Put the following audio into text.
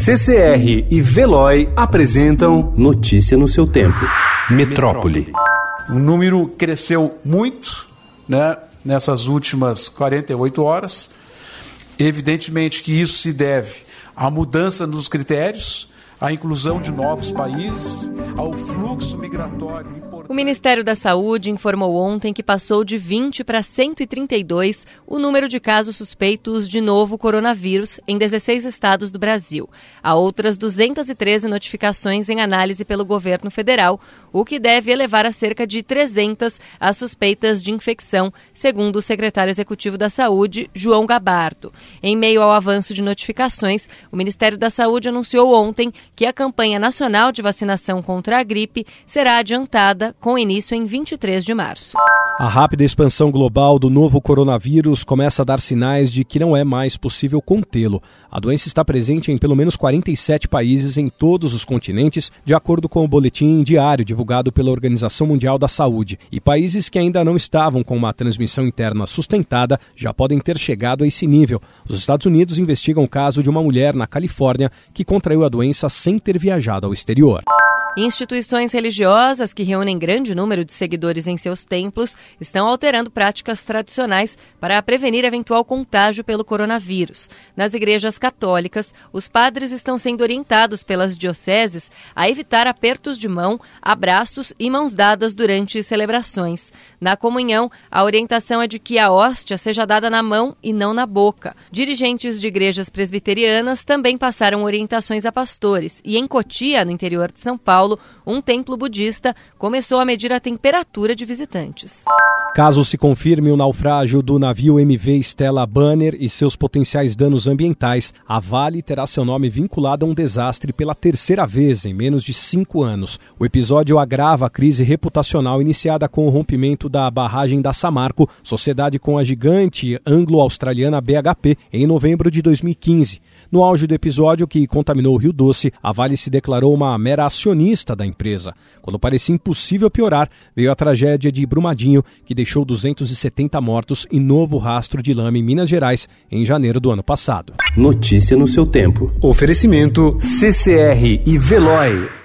CCR e Veloy apresentam Notícia no seu tempo. Metrópole. O número cresceu muito, né, nessas últimas 48 horas. Evidentemente que isso se deve à mudança nos critérios, à inclusão de novos países, ao fluxo migratório o Ministério da Saúde informou ontem que passou de 20 para 132 o número de casos suspeitos de novo coronavírus em 16 estados do Brasil. Há outras 213 notificações em análise pelo governo federal, o que deve elevar a cerca de 300 as suspeitas de infecção, segundo o secretário executivo da Saúde, João Gabardo. Em meio ao avanço de notificações, o Ministério da Saúde anunciou ontem que a campanha nacional de vacinação contra a gripe será adiantada com início em 23 de março. A rápida expansão global do novo coronavírus começa a dar sinais de que não é mais possível contê-lo. A doença está presente em pelo menos 47 países em todos os continentes, de acordo com o boletim diário divulgado pela Organização Mundial da Saúde. E países que ainda não estavam com uma transmissão interna sustentada já podem ter chegado a esse nível. Os Estados Unidos investigam o caso de uma mulher na Califórnia que contraiu a doença sem ter viajado ao exterior. Instituições religiosas que reúnem grande número de seguidores em seus templos estão alterando práticas tradicionais para prevenir eventual contágio pelo coronavírus. Nas igrejas católicas, os padres estão sendo orientados pelas dioceses a evitar apertos de mão, abraços e mãos dadas durante celebrações. Na comunhão, a orientação é de que a hóstia seja dada na mão e não na boca. Dirigentes de igrejas presbiterianas também passaram orientações a pastores e em Cotia, no interior de São Paulo, Paulo, um templo budista começou a medir a temperatura de visitantes. Caso se confirme o naufrágio do navio MV Stella Banner e seus potenciais danos ambientais, a Vale terá seu nome vinculado a um desastre pela terceira vez em menos de cinco anos. O episódio agrava a crise reputacional iniciada com o rompimento da barragem da Samarco, sociedade com a gigante anglo-australiana BHP, em novembro de 2015. No auge do episódio que contaminou o Rio Doce, a Vale se declarou uma mera acionista da empresa. Quando parecia impossível piorar, veio a tragédia de Brumadinho, que deixou 270 mortos e novo rastro de lama em Minas Gerais em janeiro do ano passado. Notícia no seu tempo. Oferecimento CCR e Veloy.